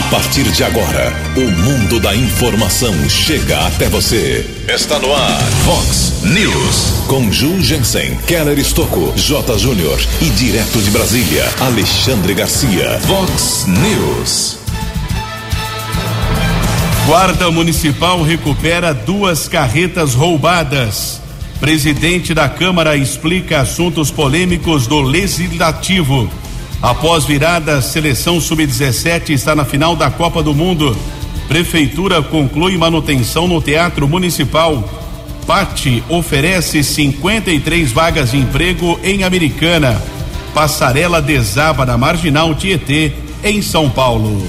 A partir de agora, o mundo da informação chega até você. Está no ar, Fox News. Com Ju Jensen, Keller Estocco, J. Júnior e direto de Brasília, Alexandre Garcia. Fox News. Guarda Municipal recupera duas carretas roubadas. Presidente da Câmara explica assuntos polêmicos do Legislativo. Após virada, seleção sub-17 está na final da Copa do Mundo. Prefeitura conclui manutenção no Teatro Municipal. Pati oferece 53 vagas de emprego em Americana. Passarela desaba na Marginal Tietê, em São Paulo.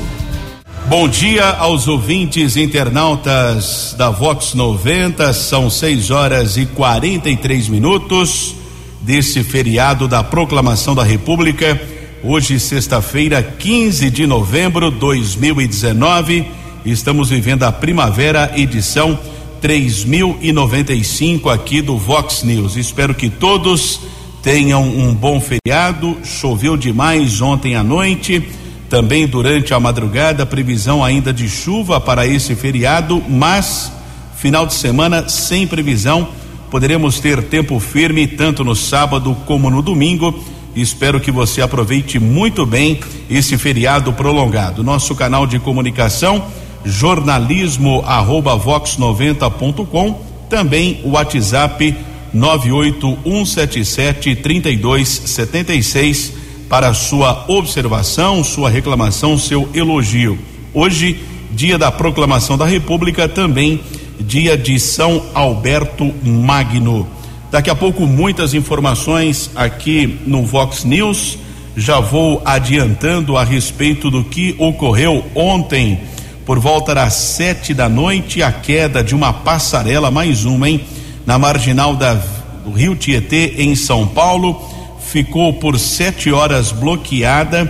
Bom dia aos ouvintes internautas da Vox 90. São 6 horas e 43 minutos desse feriado da Proclamação da República. Hoje, sexta-feira, 15 de novembro de 2019, estamos vivendo a primavera edição 3095 aqui do Vox News. Espero que todos tenham um bom feriado. Choveu demais ontem à noite, também durante a madrugada, previsão ainda de chuva para esse feriado, mas final de semana sem previsão. Poderemos ter tempo firme tanto no sábado como no domingo. Espero que você aproveite muito bem esse feriado prolongado. Nosso canal de comunicação jornalismo arroba vox 90.com, também o WhatsApp 98177 3276 para sua observação, sua reclamação, seu elogio. Hoje, dia da proclamação da República, também dia de São Alberto Magno. Daqui a pouco, muitas informações aqui no Vox News. Já vou adiantando a respeito do que ocorreu ontem por volta das sete da noite, a queda de uma passarela, mais uma, hein? Na marginal da, do Rio Tietê, em São Paulo, ficou por sete horas bloqueada.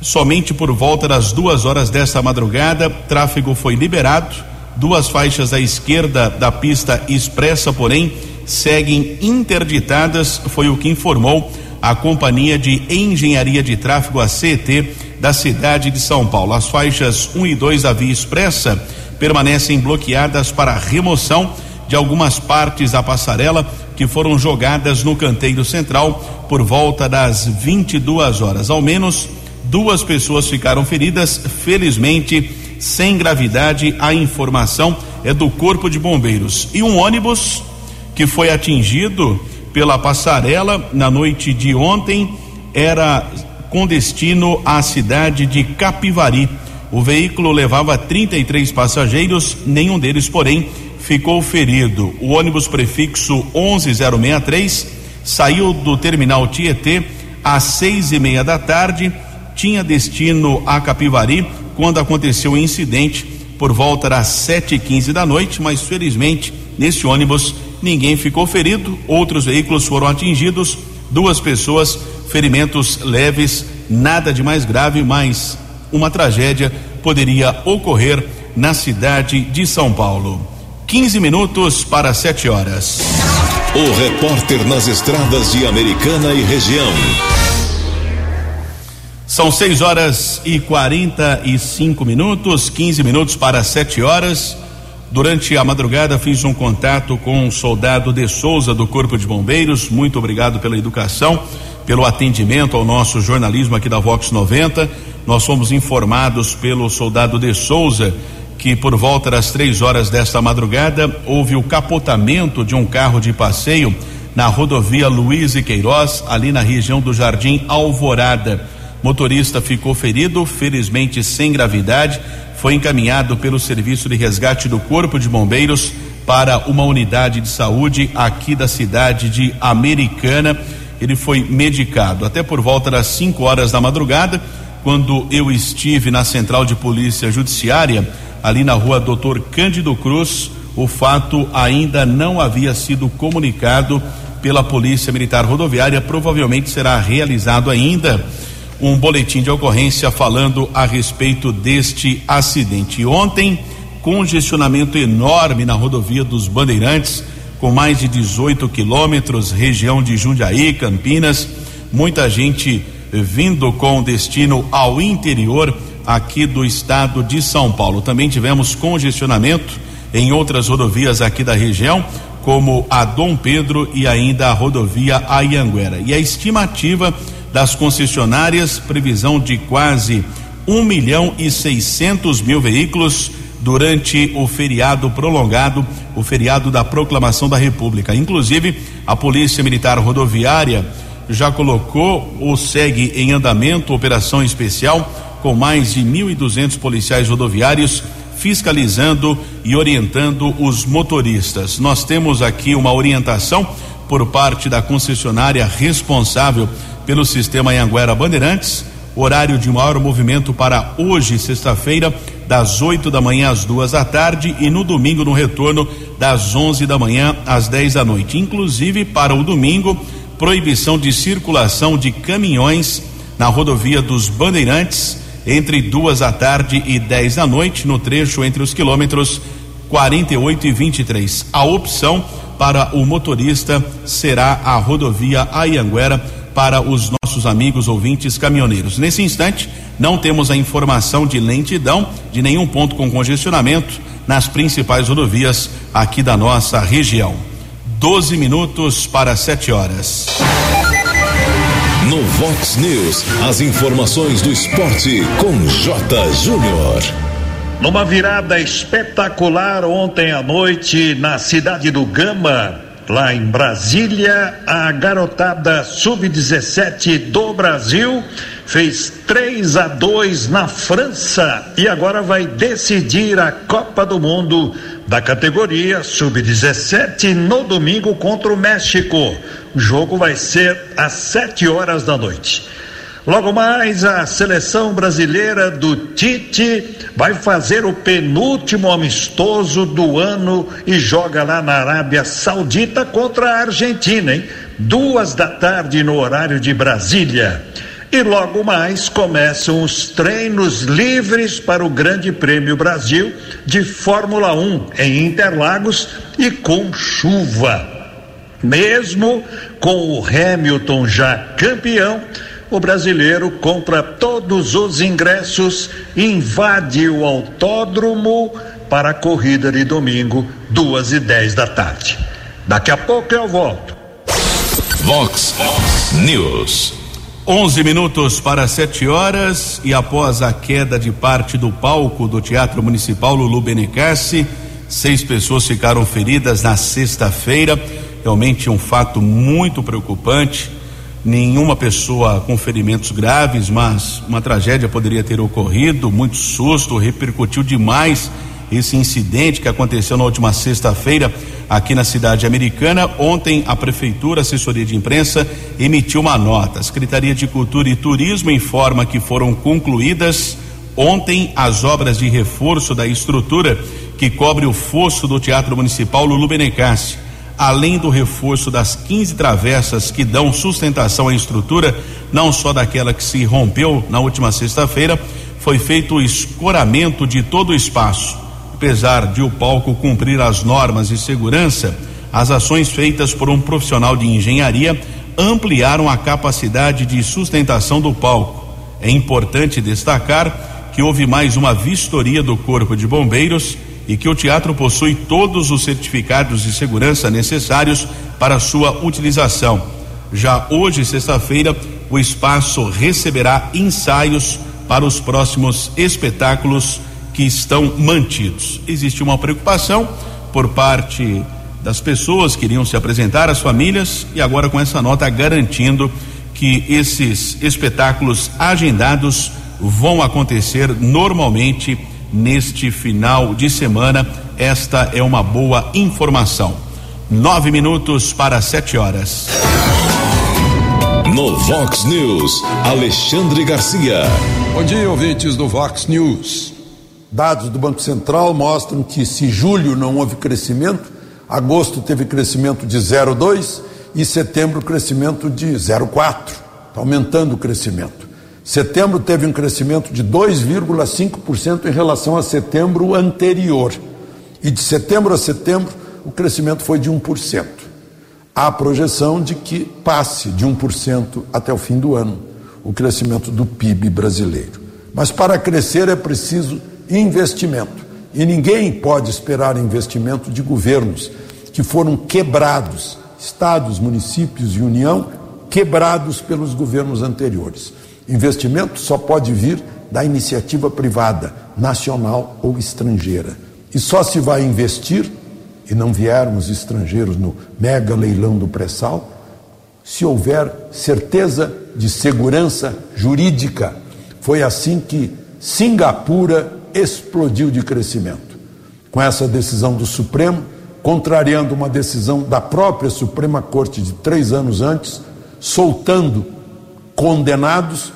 Somente por volta das duas horas desta madrugada, tráfego foi liberado. Duas faixas à esquerda da pista expressa, porém, seguem interditadas, foi o que informou a Companhia de Engenharia de Tráfego, a CET, da cidade de São Paulo. As faixas 1 e 2 da via expressa permanecem bloqueadas para remoção de algumas partes da passarela que foram jogadas no canteiro central por volta das 22 horas. Ao menos duas pessoas ficaram feridas, felizmente sem gravidade. A informação é do Corpo de Bombeiros. E um ônibus que foi atingido pela passarela na noite de ontem era com destino à cidade de Capivari. O veículo levava 33 passageiros, nenhum deles, porém, ficou ferido. O ônibus prefixo 11063 saiu do terminal Tietê às seis e meia da tarde, tinha destino a Capivari quando aconteceu o incidente por volta das sete e quinze da noite, mas felizmente nesse ônibus ninguém ficou ferido, outros veículos foram atingidos, duas pessoas ferimentos leves, nada de mais grave, mas uma tragédia poderia ocorrer na cidade de São Paulo. 15 minutos para 7 horas. O repórter nas estradas de Americana e região. São 6 horas e 45 minutos, 15 minutos para 7 horas. Durante a madrugada fiz um contato com um soldado de Souza do Corpo de Bombeiros. Muito obrigado pela educação pelo atendimento ao nosso jornalismo aqui da Vox 90. Nós fomos informados pelo soldado de Souza que por volta das três horas desta madrugada houve o capotamento de um carro de passeio na rodovia Luiz e Queiroz, ali na região do Jardim Alvorada. Motorista ficou ferido, felizmente sem gravidade, foi encaminhado pelo serviço de resgate do Corpo de Bombeiros para uma unidade de saúde aqui da cidade de Americana ele foi medicado. Até por volta das 5 horas da madrugada, quando eu estive na central de polícia judiciária, ali na rua Doutor Cândido Cruz, o fato ainda não havia sido comunicado pela Polícia Militar Rodoviária. Provavelmente será realizado ainda um boletim de ocorrência falando a respeito deste acidente. Ontem, congestionamento enorme na rodovia dos Bandeirantes com mais de 18 quilômetros, região de Jundiaí, Campinas, muita gente vindo com destino ao interior aqui do estado de São Paulo. Também tivemos congestionamento em outras rodovias aqui da região, como a Dom Pedro e ainda a rodovia Ayanguera. E a estimativa das concessionárias, previsão de quase um milhão e seiscentos mil veículos durante o feriado prolongado, o feriado da proclamação da República. Inclusive, a Polícia Militar Rodoviária já colocou ou segue em andamento operação especial com mais de 1.200 policiais rodoviários fiscalizando e orientando os motoristas. Nós temos aqui uma orientação por parte da concessionária responsável pelo sistema Anhanguera Bandeirantes, horário de maior movimento para hoje, sexta-feira, das 8 da manhã às duas da tarde e no domingo no retorno das 11 da manhã às 10 da noite. Inclusive para o domingo, proibição de circulação de caminhões na rodovia dos Bandeirantes entre duas da tarde e 10 da noite, no trecho entre os quilômetros 48 e 23. A opção para o motorista será a rodovia Ayanguera para os nossos amigos ouvintes caminhoneiros. Nesse instante, não temos a informação de lentidão de nenhum ponto com congestionamento nas principais rodovias aqui da nossa região. 12 minutos para 7 horas. No Vox News, as informações do esporte com J. Júnior. Numa virada espetacular ontem à noite na cidade do Gama, lá em Brasília, a garotada sub-17 do Brasil fez 3 a 2 na França e agora vai decidir a Copa do Mundo da categoria sub-17 no domingo contra o México. O jogo vai ser às 7 horas da noite. Logo mais, a seleção brasileira do Tite vai fazer o penúltimo amistoso do ano e joga lá na Arábia Saudita contra a Argentina, hein? Duas da tarde no horário de Brasília. E logo mais começam os treinos livres para o Grande Prêmio Brasil de Fórmula 1 em Interlagos e com chuva. Mesmo com o Hamilton já campeão, o brasileiro compra todos os ingressos, invade o autódromo para a corrida de domingo, duas e dez da tarde. Daqui a pouco eu volto. Vox News. 11 minutos para 7 horas e após a queda de parte do palco do Teatro Municipal Lulu Benecassi, seis pessoas ficaram feridas na sexta-feira. Realmente um fato muito preocupante. Nenhuma pessoa com ferimentos graves, mas uma tragédia poderia ter ocorrido. Muito susto, repercutiu demais esse incidente que aconteceu na última sexta-feira aqui na cidade americana. Ontem, a Prefeitura, a assessoria de imprensa, emitiu uma nota. A Secretaria de Cultura e Turismo informa que foram concluídas ontem as obras de reforço da estrutura que cobre o fosso do Teatro Municipal Lulu Benecassi. Além do reforço das 15 travessas que dão sustentação à estrutura, não só daquela que se rompeu na última sexta-feira, foi feito o escoramento de todo o espaço apesar de o palco cumprir as normas de segurança, as ações feitas por um profissional de engenharia ampliaram a capacidade de sustentação do palco. É importante destacar que houve mais uma vistoria do Corpo de Bombeiros e que o teatro possui todos os certificados de segurança necessários para sua utilização. Já hoje, sexta-feira, o espaço receberá ensaios para os próximos espetáculos que estão mantidos. Existe uma preocupação por parte das pessoas que iriam se apresentar às famílias e agora com essa nota garantindo que esses espetáculos agendados vão acontecer normalmente neste final de semana. Esta é uma boa informação. Nove minutos para sete horas. No Vox News, Alexandre Garcia. Bom dia, ouvintes do Vox News. Dados do Banco Central mostram que se julho não houve crescimento, agosto teve crescimento de 0,2 e setembro crescimento de 0,4. Está aumentando o crescimento. Setembro teve um crescimento de 2,5% em relação a setembro anterior. E de setembro a setembro, o crescimento foi de 1%. Há projeção de que passe de 1% até o fim do ano o crescimento do PIB brasileiro. Mas para crescer é preciso investimento. E ninguém pode esperar investimento de governos que foram quebrados, estados, municípios e União, quebrados pelos governos anteriores. Investimento só pode vir da iniciativa privada, nacional ou estrangeira. E só se vai investir, e não viermos estrangeiros no mega leilão do pré-sal, se houver certeza de segurança jurídica. Foi assim que Singapura explodiu de crescimento. Com essa decisão do Supremo, contrariando uma decisão da própria Suprema Corte de três anos antes, soltando condenados,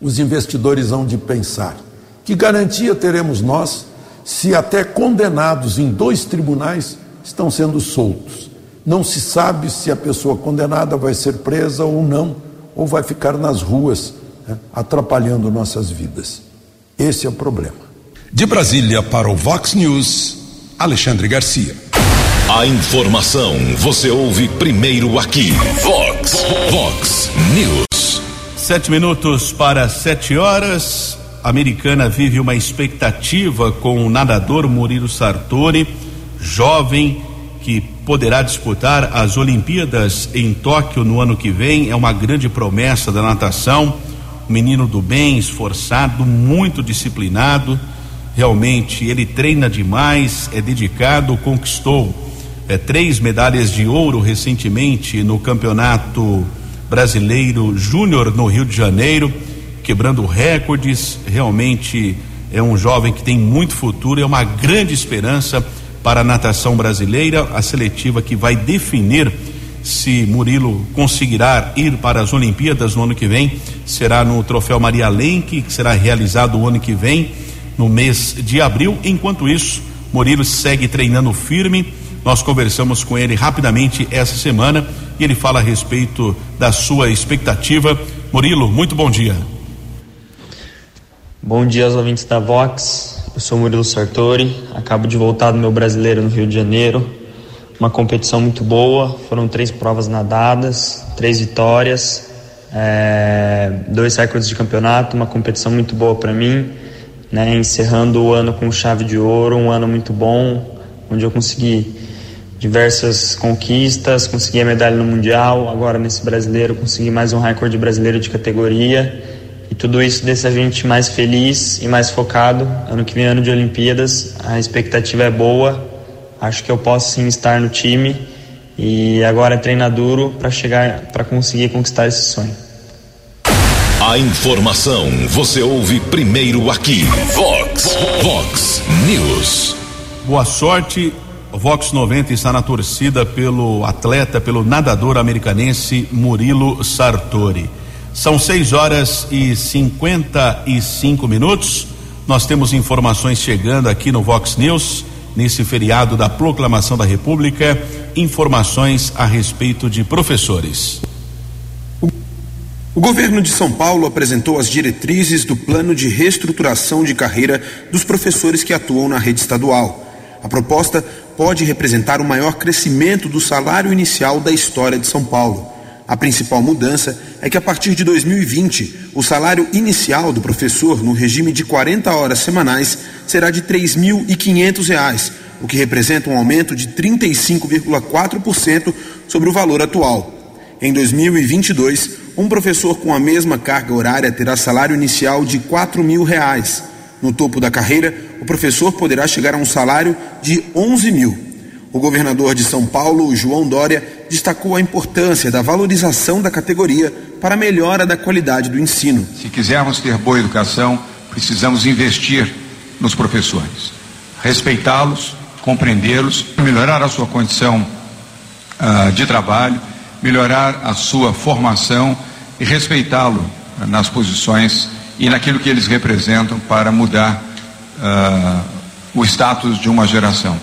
os investidores hão de pensar: que garantia teremos nós se até condenados em dois tribunais estão sendo soltos? Não se sabe se a pessoa condenada vai ser presa ou não, ou vai ficar nas ruas, né, atrapalhando nossas vidas. Esse é o problema. De Brasília para o Vox News, Alexandre Garcia. A informação você ouve primeiro aqui. Vox, Vox News. Sete minutos para sete horas. A americana vive uma expectativa com o nadador Murilo Sartori, jovem que poderá disputar as Olimpíadas em Tóquio no ano que vem. É uma grande promessa da natação. menino do bem, esforçado, muito disciplinado. Realmente ele treina demais, é dedicado, conquistou é, três medalhas de ouro recentemente no Campeonato Brasileiro Júnior no Rio de Janeiro, quebrando recordes. Realmente é um jovem que tem muito futuro, é uma grande esperança para a natação brasileira, a seletiva que vai definir se Murilo conseguirá ir para as Olimpíadas no ano que vem, será no Troféu Maria Lenk, que será realizado o ano que vem, no mês de abril. Enquanto isso, Murilo segue treinando firme. Nós conversamos com ele rapidamente essa semana e ele fala a respeito da sua expectativa. Murilo, muito bom dia. Bom dia aos ouvintes da Vox. Eu sou Murilo Sartori, acabo de voltar do meu brasileiro no Rio de Janeiro. Uma competição muito boa, foram três provas nadadas, três vitórias, é, dois recordes de campeonato, uma competição muito boa para mim, né, encerrando o ano com chave de ouro, um ano muito bom, onde eu consegui diversas conquistas, consegui a medalha no Mundial, agora nesse brasileiro consegui mais um recorde brasileiro de categoria e tudo isso deixa a gente mais feliz e mais focado. Ano que vem, ano de Olimpíadas, a expectativa é boa. Acho que eu posso sim estar no time e agora é treinar duro para chegar, para conseguir conquistar esse sonho. A informação você ouve primeiro aqui. Vox, Vox News. Boa sorte. Vox 90 está na torcida pelo atleta, pelo nadador americanense Murilo Sartori. São 6 horas e 55 minutos. Nós temos informações chegando aqui no Vox News, nesse feriado da Proclamação da República, informações a respeito de professores. O governo de São Paulo apresentou as diretrizes do plano de reestruturação de carreira dos professores que atuam na rede estadual. A proposta pode representar o maior crescimento do salário inicial da história de São Paulo. A principal mudança é que a partir de 2020, o salário inicial do professor no regime de 40 horas semanais será de R$ 3.500, o que representa um aumento de 35,4% sobre o valor atual. Em 2022, um professor com a mesma carga horária terá salário inicial de R$ 4.000. No topo da carreira, o professor poderá chegar a um salário de R$ 11 mil. O governador de São Paulo, João Dória, destacou a importância da valorização da categoria para a melhora da qualidade do ensino. Se quisermos ter boa educação, precisamos investir nos professores, respeitá-los, compreendê-los, melhorar a sua condição uh, de trabalho, melhorar a sua formação e respeitá-lo uh, nas posições e naquilo que eles representam para mudar uh, o status de uma geração.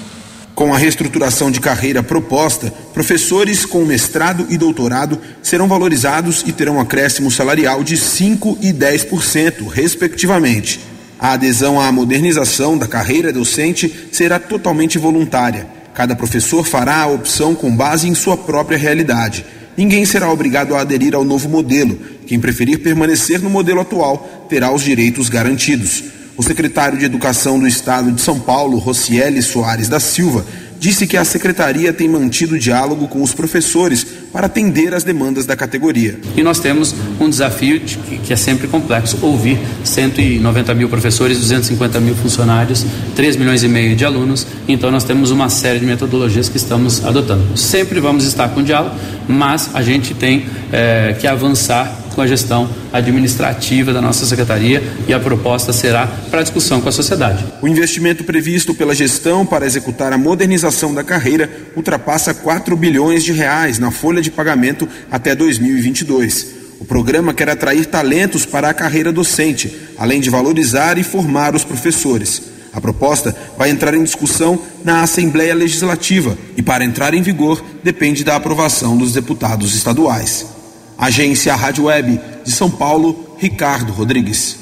Com a reestruturação de carreira proposta, professores com mestrado e doutorado serão valorizados e terão acréscimo salarial de 5% e 10%, respectivamente. A adesão à modernização da carreira docente será totalmente voluntária. Cada professor fará a opção com base em sua própria realidade. Ninguém será obrigado a aderir ao novo modelo. Quem preferir permanecer no modelo atual terá os direitos garantidos. O secretário de Educação do Estado de São Paulo, Rocieli Soares da Silva, disse que a secretaria tem mantido diálogo com os professores para atender às demandas da categoria. E nós temos um desafio de, que é sempre complexo: ouvir 190 mil professores, 250 mil funcionários, 3 milhões e meio de alunos. Então, nós temos uma série de metodologias que estamos adotando. Sempre vamos estar com diálogo, mas a gente tem é, que avançar com a gestão administrativa da nossa secretaria e a proposta será para discussão com a sociedade. O investimento previsto pela gestão para executar a modernização da carreira ultrapassa 4 bilhões de reais na folha de pagamento até 2022. O programa quer atrair talentos para a carreira docente, além de valorizar e formar os professores. A proposta vai entrar em discussão na Assembleia Legislativa e, para entrar em vigor, depende da aprovação dos deputados estaduais. Agência Rádio Web de São Paulo, Ricardo Rodrigues.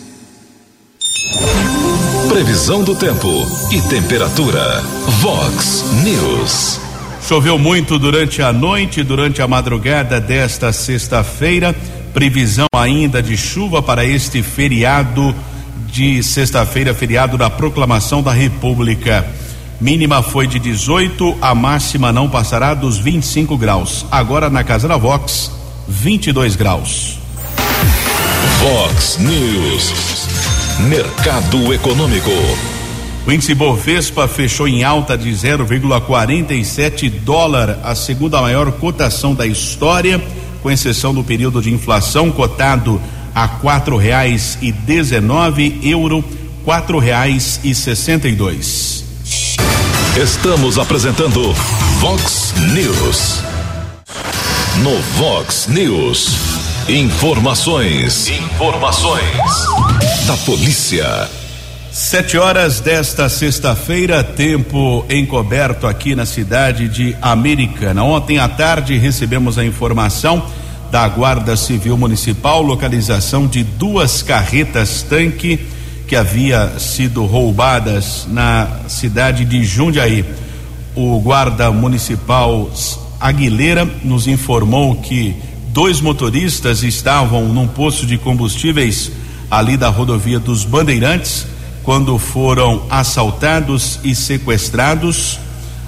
Previsão do tempo e temperatura. Vox News. Choveu muito durante a noite, durante a madrugada desta sexta-feira. Previsão ainda de chuva para este feriado de sexta-feira, feriado da proclamação da República. Mínima foi de 18, a máxima não passará dos 25 graus. Agora na casa da Vox, 22 graus. Vox News. Mercado Econômico. O índice Bovespa fechou em alta de 0,47 dólar, a segunda maior cotação da história, com exceção do período de inflação cotado a quatro reais e dezenove euro, quatro reais e sessenta e dois. Estamos apresentando Vox News. No Vox News. Informações. Informações. Da polícia. Sete horas desta sexta-feira, tempo encoberto aqui na cidade de Americana. Ontem à tarde recebemos a informação da Guarda Civil Municipal, localização de duas carretas tanque que havia sido roubadas na cidade de Jundiaí. O guarda municipal Aguilera nos informou que dois motoristas estavam num posto de combustíveis ali da rodovia dos Bandeirantes quando foram assaltados e sequestrados.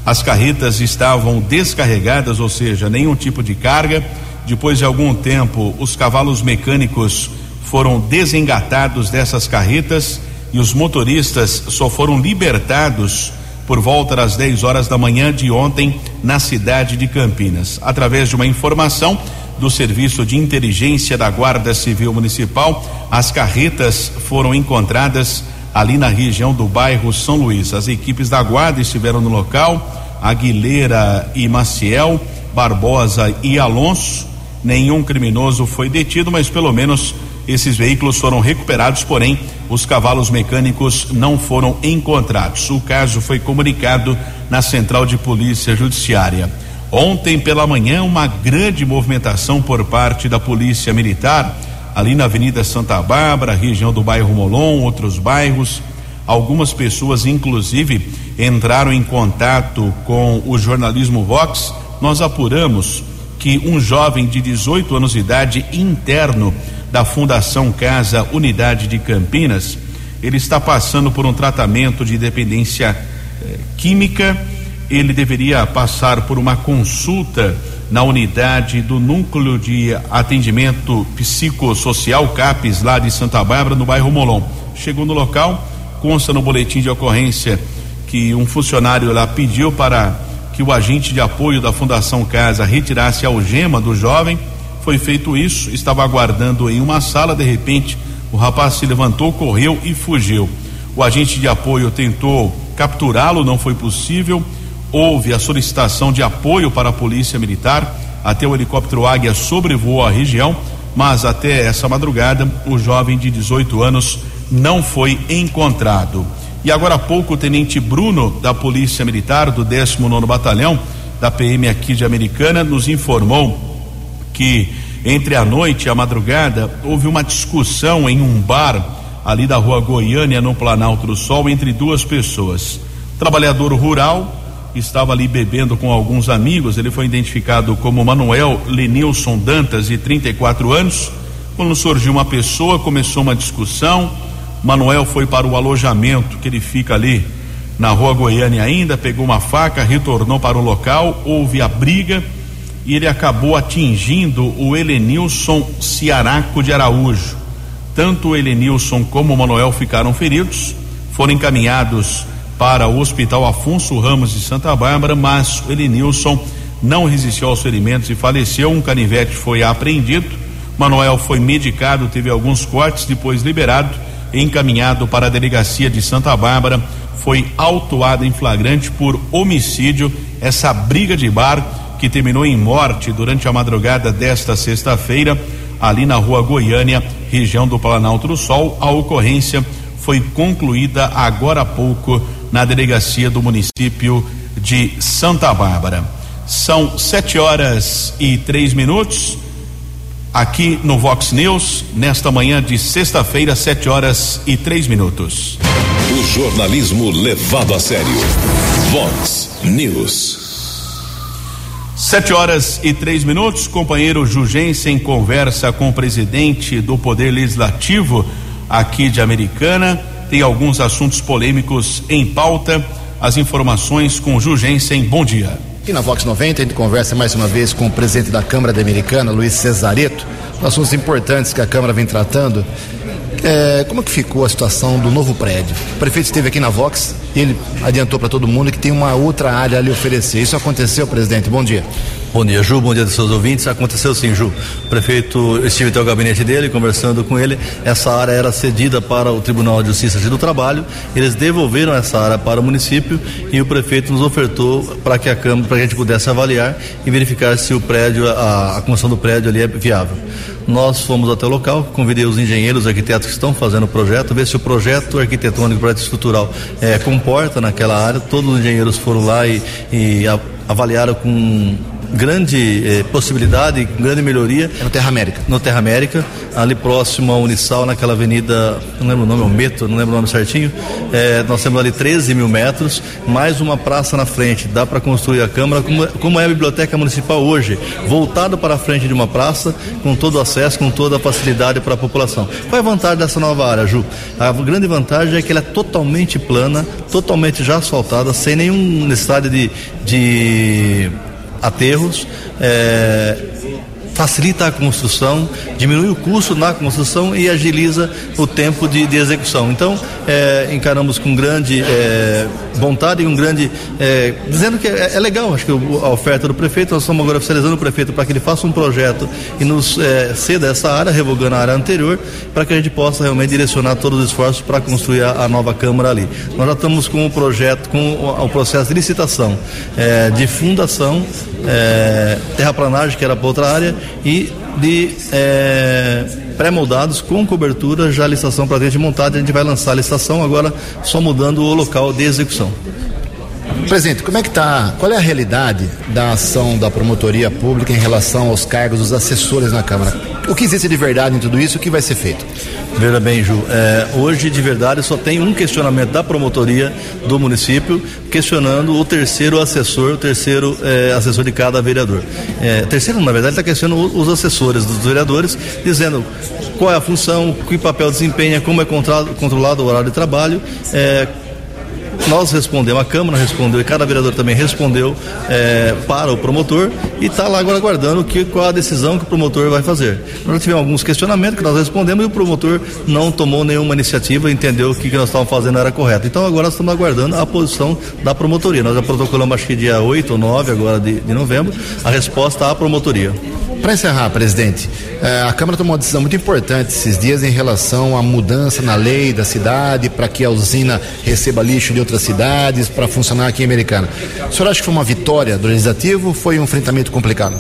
As carretas estavam descarregadas, ou seja, nenhum tipo de carga. Depois de algum tempo, os cavalos mecânicos foram desengatados dessas carretas e os motoristas só foram libertados por volta das 10 horas da manhã de ontem na cidade de Campinas. Através de uma informação do Serviço de Inteligência da Guarda Civil Municipal, as carretas foram encontradas ali na região do bairro São Luís. As equipes da Guarda estiveram no local, Aguilera e Maciel, Barbosa e Alonso. Nenhum criminoso foi detido, mas pelo menos esses veículos foram recuperados, porém os cavalos mecânicos não foram encontrados. O caso foi comunicado na Central de Polícia Judiciária. Ontem pela manhã, uma grande movimentação por parte da Polícia Militar, ali na Avenida Santa Bárbara, região do bairro Molon, outros bairros. Algumas pessoas, inclusive, entraram em contato com o jornalismo Vox. Nós apuramos que um jovem de 18 anos de idade, interno da Fundação Casa Unidade de Campinas, ele está passando por um tratamento de dependência eh, química. Ele deveria passar por uma consulta na unidade do Núcleo de Atendimento Psicossocial CAPES, lá de Santa Bárbara, no bairro Molon. Chegou no local, consta no boletim de ocorrência que um funcionário lá pediu para que o agente de apoio da Fundação Casa retirasse a algema do jovem foi feito isso, estava aguardando em uma sala, de repente o rapaz se levantou, correu e fugiu. O agente de apoio tentou capturá-lo, não foi possível. Houve a solicitação de apoio para a Polícia Militar, até o helicóptero Águia sobrevoou a região, mas até essa madrugada o jovem de 18 anos não foi encontrado. E agora há pouco o tenente Bruno da Polícia Militar do 19 Batalhão da PM aqui de Americana nos informou que entre a noite e a madrugada houve uma discussão em um bar ali da rua Goiânia, no Planalto do Sol, entre duas pessoas. Trabalhador rural estava ali bebendo com alguns amigos. Ele foi identificado como Manuel Lenilson Dantas, de 34 anos. Quando surgiu uma pessoa, começou uma discussão. Manuel foi para o alojamento que ele fica ali na rua Goiânia ainda, pegou uma faca, retornou para o local, houve a briga e ele acabou atingindo o Helenilson Ciaraco de Araújo. Tanto o Helenilson como o Manuel ficaram feridos, foram encaminhados para o Hospital Afonso Ramos de Santa Bárbara, mas o Elenilson não resistiu aos ferimentos e faleceu. Um canivete foi apreendido. Manuel foi medicado, teve alguns cortes, depois liberado encaminhado para a delegacia de Santa Bárbara. Foi autuado em flagrante por homicídio. Essa briga de bar que terminou em morte durante a madrugada desta sexta-feira, ali na rua Goiânia, região do Planalto do Sol. A ocorrência foi concluída agora há pouco na delegacia do município de Santa Bárbara. São sete horas e três minutos aqui no Vox News, nesta manhã de sexta-feira, sete horas e três minutos. O jornalismo levado a sério. Vox News. Sete horas e três minutos, companheiro Jugensen conversa com o presidente do Poder Legislativo aqui de Americana tem alguns assuntos polêmicos em pauta. As informações com Jugensen. Bom dia. Aqui na Vox 90 a gente conversa mais uma vez com o presidente da Câmara Americana, Luiz Cesareto, assuntos importantes que a Câmara vem tratando. É, como que ficou a situação do novo prédio? O prefeito esteve aqui na Vox e ele adiantou para todo mundo que tem uma outra área a lhe oferecer. Isso aconteceu, presidente? Bom dia. Bom dia, Ju. Bom dia dos seus ouvintes. Aconteceu sim, Ju. O prefeito, eu estive até o gabinete dele, conversando com ele. Essa área era cedida para o Tribunal de Justiça do Trabalho. Eles devolveram essa área para o município e o prefeito nos ofertou para que a Câmara, para que a gente pudesse avaliar e verificar se o prédio, a, a construção do prédio ali é viável. Nós fomos até o local, convidei os engenheiros, arquitetos que estão fazendo o projeto, ver se o projeto arquitetônico, o projeto estrutural é, comporta naquela área. Todos os engenheiros foram lá e, e avaliaram com grande eh, possibilidade, grande melhoria. É no Terra América. No Terra América, ali próximo ao Unisal, naquela avenida, não lembro o nome, é o Meto, não lembro o nome certinho. Eh, nós temos ali 13 mil metros, mais uma praça na frente. Dá para construir a Câmara, como, como é a Biblioteca Municipal hoje, voltado para a frente de uma praça, com todo o acesso, com toda a facilidade para a população. Qual é a vantagem dessa nova área, Ju? A grande vantagem é que ela é totalmente plana, totalmente já asfaltada, sem nenhum necessidade de, de aterros, é, facilita a construção, diminui o custo na construção e agiliza o tempo de, de execução. Então, é, encaramos com grande é, vontade e um grande. É, dizendo que é, é, legal, acho que a oferta do prefeito, nós estamos agora oficializando o prefeito para que ele faça um projeto e nos é, ceda essa área, revogando a área anterior, para que a gente possa realmente direcionar todos os esforços para construir a, a, nova Câmara ali. Nós já estamos com o projeto, com o, o processo de licitação é, de fundação, terraplanagem, que era para outra área, e de é, pré-moldados com cobertura, já a licitação de montagem, a gente vai lançar a licitação agora só mudando o local de execução. Presidente, como é que está? Qual é a realidade da ação da promotoria pública em relação aos cargos dos assessores na Câmara? O que existe de verdade em tudo isso? O que vai ser feito? Veja bem, Ju, é, hoje de verdade só tem um questionamento da promotoria do município questionando o terceiro assessor, o terceiro é, assessor de cada vereador. É, terceiro, na verdade, está questionando os assessores dos vereadores, dizendo qual é a função, que papel desempenha, como é controlado o horário de trabalho, é, nós respondemos, a Câmara respondeu e cada vereador também respondeu é, para o promotor e está lá agora aguardando que, qual a decisão que o promotor vai fazer. Nós tivemos alguns questionamentos que nós respondemos e o promotor não tomou nenhuma iniciativa, entendeu que o que nós estávamos fazendo era correto. Então agora nós estamos aguardando a posição da promotoria. Nós já protocolamos acho que dia 8 ou 9 agora de, de novembro, a resposta à promotoria. Para encerrar, presidente, eh, a Câmara tomou uma decisão muito importante esses dias em relação à mudança na lei da cidade para que a usina receba lixo de outras cidades para funcionar aqui em Americana. O senhor acha que foi uma vitória do legislativo ou foi um enfrentamento complicado?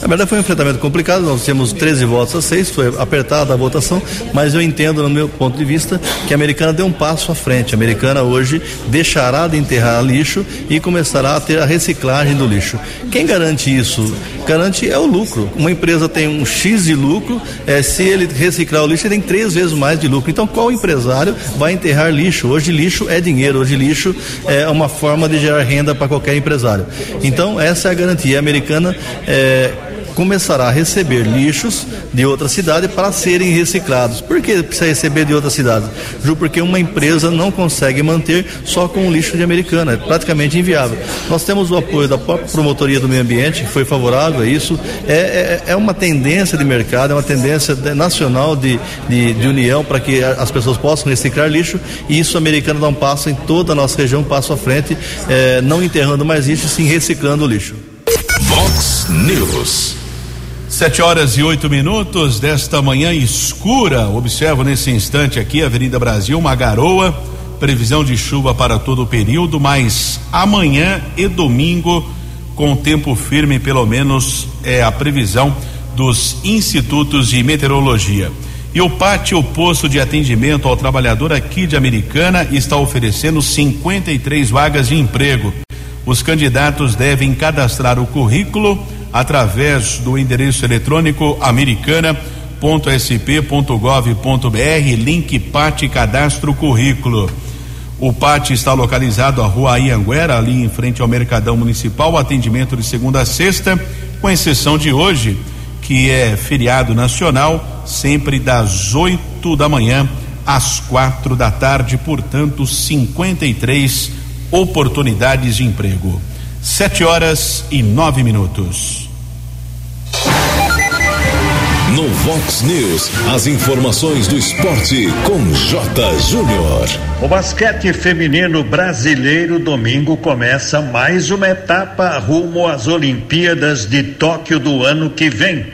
Na verdade foi um enfrentamento complicado, nós temos 13 votos a 6, foi apertada a votação, mas eu entendo, no meu ponto de vista, que a americana deu um passo à frente. A americana hoje deixará de enterrar lixo e começará a ter a reciclagem do lixo. Quem garante isso? Garante é o lucro. Uma empresa tem um X de lucro, é, se ele reciclar o lixo, ele tem três vezes mais de lucro. Então, qual empresário vai enterrar lixo? Hoje, lixo é dinheiro, hoje, lixo é uma forma de gerar renda para qualquer empresário. Então, essa é a garantia americana. É, começará a receber lixos de outra cidade para serem reciclados. Por que precisa receber de outra cidade? Ju, porque uma empresa não consegue manter só com o lixo de americana, é praticamente inviável. Nós temos o apoio da própria promotoria do meio ambiente, que foi favorável a isso. É, é, é uma tendência de mercado, é uma tendência nacional de, de, de união para que as pessoas possam reciclar lixo e isso a americana dá um passo em toda a nossa região, um passo à frente, é, não enterrando mais lixo, sim reciclando o lixo. Vox News. Sete horas e oito minutos desta manhã escura. Observo nesse instante aqui, Avenida Brasil, uma garoa. Previsão de chuva para todo o período, mas amanhã e domingo, com tempo firme, pelo menos é a previsão dos institutos de meteorologia. E o pátio posto de atendimento ao trabalhador aqui de Americana está oferecendo 53 vagas de emprego. Os candidatos devem cadastrar o currículo através do endereço eletrônico americana.sp.gov.br, link PAT Cadastro Currículo. O PAT está localizado à rua Ianguera, ali em frente ao Mercadão Municipal, atendimento de segunda a sexta, com exceção de hoje, que é feriado nacional, sempre das 8 da manhã às quatro da tarde, portanto, 53 oportunidades de emprego. Sete horas e nove minutos. No Vox News, as informações do esporte com J. Júnior. O basquete feminino brasileiro domingo começa mais uma etapa rumo às Olimpíadas de Tóquio do ano que vem.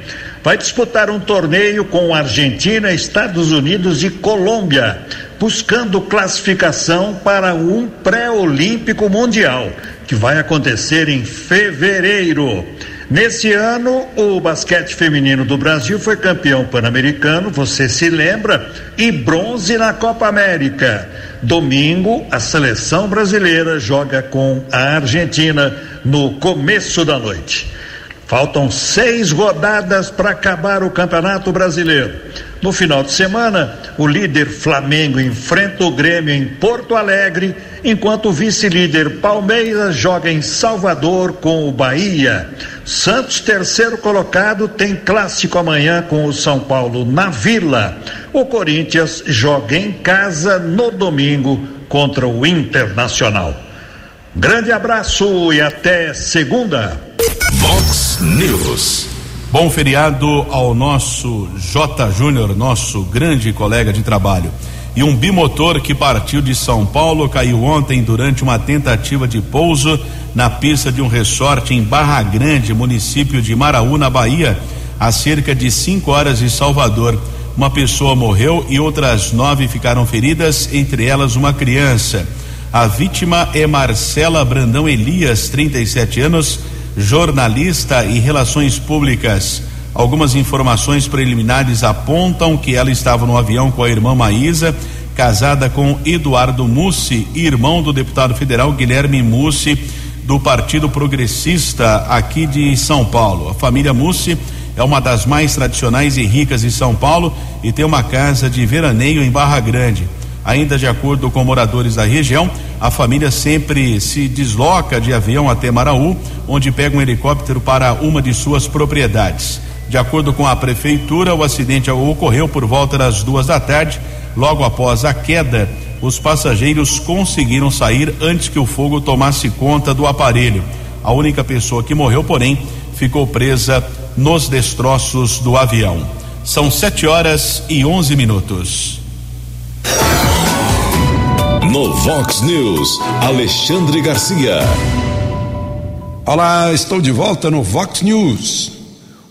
Vai disputar um torneio com Argentina, Estados Unidos e Colômbia, buscando classificação para um pré-olímpico mundial que vai acontecer em fevereiro. Nesse ano, o basquete feminino do Brasil foi campeão pan-americano, você se lembra, e bronze na Copa América. Domingo, a seleção brasileira joga com a Argentina no começo da noite. Faltam seis rodadas para acabar o Campeonato Brasileiro. No final de semana, o líder Flamengo enfrenta o Grêmio em Porto Alegre, enquanto o vice-líder Palmeiras joga em Salvador com o Bahia. Santos, terceiro colocado, tem clássico amanhã com o São Paulo na Vila. O Corinthians joga em casa no domingo contra o Internacional. Grande abraço e até segunda. Vox News. Bom feriado ao nosso J. Júnior, nosso grande colega de trabalho. E um bimotor que partiu de São Paulo caiu ontem durante uma tentativa de pouso na pista de um resort em Barra Grande, município de Maraú, na Bahia, a cerca de 5 horas de Salvador. Uma pessoa morreu e outras nove ficaram feridas, entre elas uma criança. A vítima é Marcela Brandão Elias, 37 anos jornalista e relações públicas. Algumas informações preliminares apontam que ela estava no avião com a irmã Maísa, casada com Eduardo Mussi, irmão do deputado federal Guilherme Mussi, do Partido Progressista aqui de São Paulo. A família Mussi é uma das mais tradicionais e ricas de São Paulo e tem uma casa de veraneio em Barra Grande. Ainda de acordo com moradores da região, a família sempre se desloca de avião até Maraú, onde pega um helicóptero para uma de suas propriedades. De acordo com a prefeitura, o acidente ocorreu por volta das duas da tarde. Logo após a queda, os passageiros conseguiram sair antes que o fogo tomasse conta do aparelho. A única pessoa que morreu, porém, ficou presa nos destroços do avião. São sete horas e onze minutos. No Vox News, Alexandre Garcia. Olá, estou de volta no Vox News.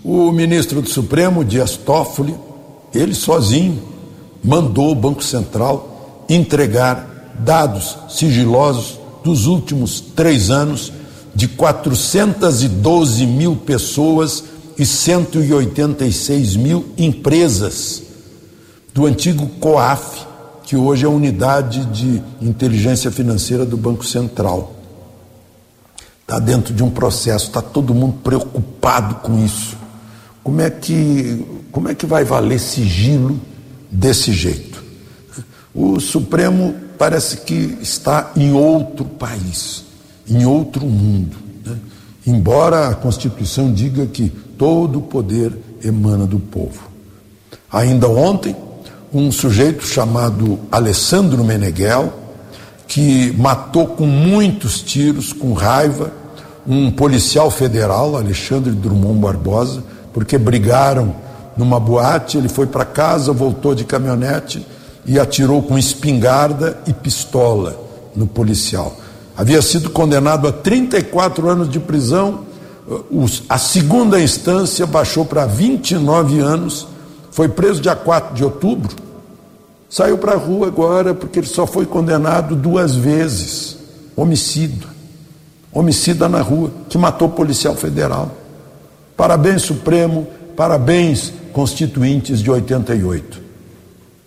O ministro do Supremo, Dias Toffoli, ele sozinho, mandou o Banco Central entregar dados sigilosos dos últimos três anos de 412 mil pessoas e 186 mil empresas do antigo COAF, que hoje é a unidade de inteligência financeira do Banco Central. está dentro de um processo, está todo mundo preocupado com isso. Como é que, como é que vai valer sigilo desse jeito? O Supremo parece que está em outro país, em outro mundo. Né? Embora a Constituição diga que todo o poder emana do povo. Ainda ontem, um sujeito chamado Alessandro Meneghel, que matou com muitos tiros, com raiva, um policial federal, Alexandre Drummond Barbosa, porque brigaram numa boate, ele foi para casa, voltou de caminhonete e atirou com espingarda e pistola no policial. Havia sido condenado a 34 anos de prisão, a segunda instância baixou para 29 anos, foi preso dia 4 de outubro, saiu para a rua agora porque ele só foi condenado duas vezes homicídio. Homicida na rua, que matou policial federal. Parabéns, Supremo, parabéns, constituintes de 88.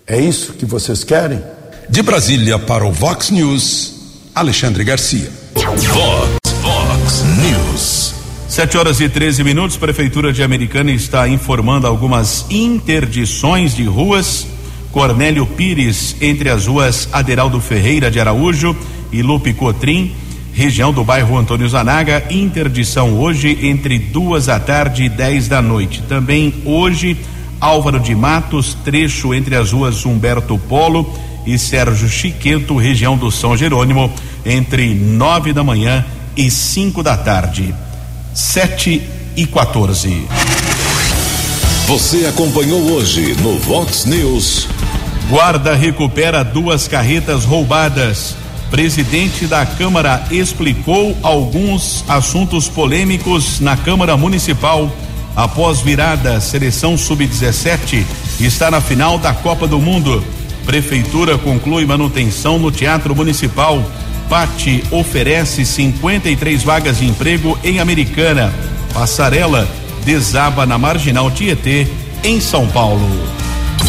É isso que vocês querem? De Brasília para o Vox News, Alexandre Garcia. Vox, Vox News. Sete horas e 13 minutos. Prefeitura de Americana está informando algumas interdições de ruas. Cornélio Pires, entre as ruas Aderaldo Ferreira de Araújo e Lupe Cotrim região do bairro Antônio Zanaga, interdição hoje entre duas da tarde e dez da noite. Também hoje, Álvaro de Matos, trecho entre as ruas Humberto Polo e Sérgio Chiquento, região do São Jerônimo, entre nove da manhã e cinco da tarde. Sete e 14. Você acompanhou hoje no Vox News. Guarda recupera duas carretas roubadas. Presidente da Câmara explicou alguns assuntos polêmicos na Câmara Municipal. Após virada, seleção sub-17 está na final da Copa do Mundo. Prefeitura conclui manutenção no Teatro Municipal. Pati oferece 53 vagas de emprego em Americana. Passarela desaba na Marginal Tietê, em São Paulo.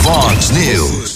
Fox News.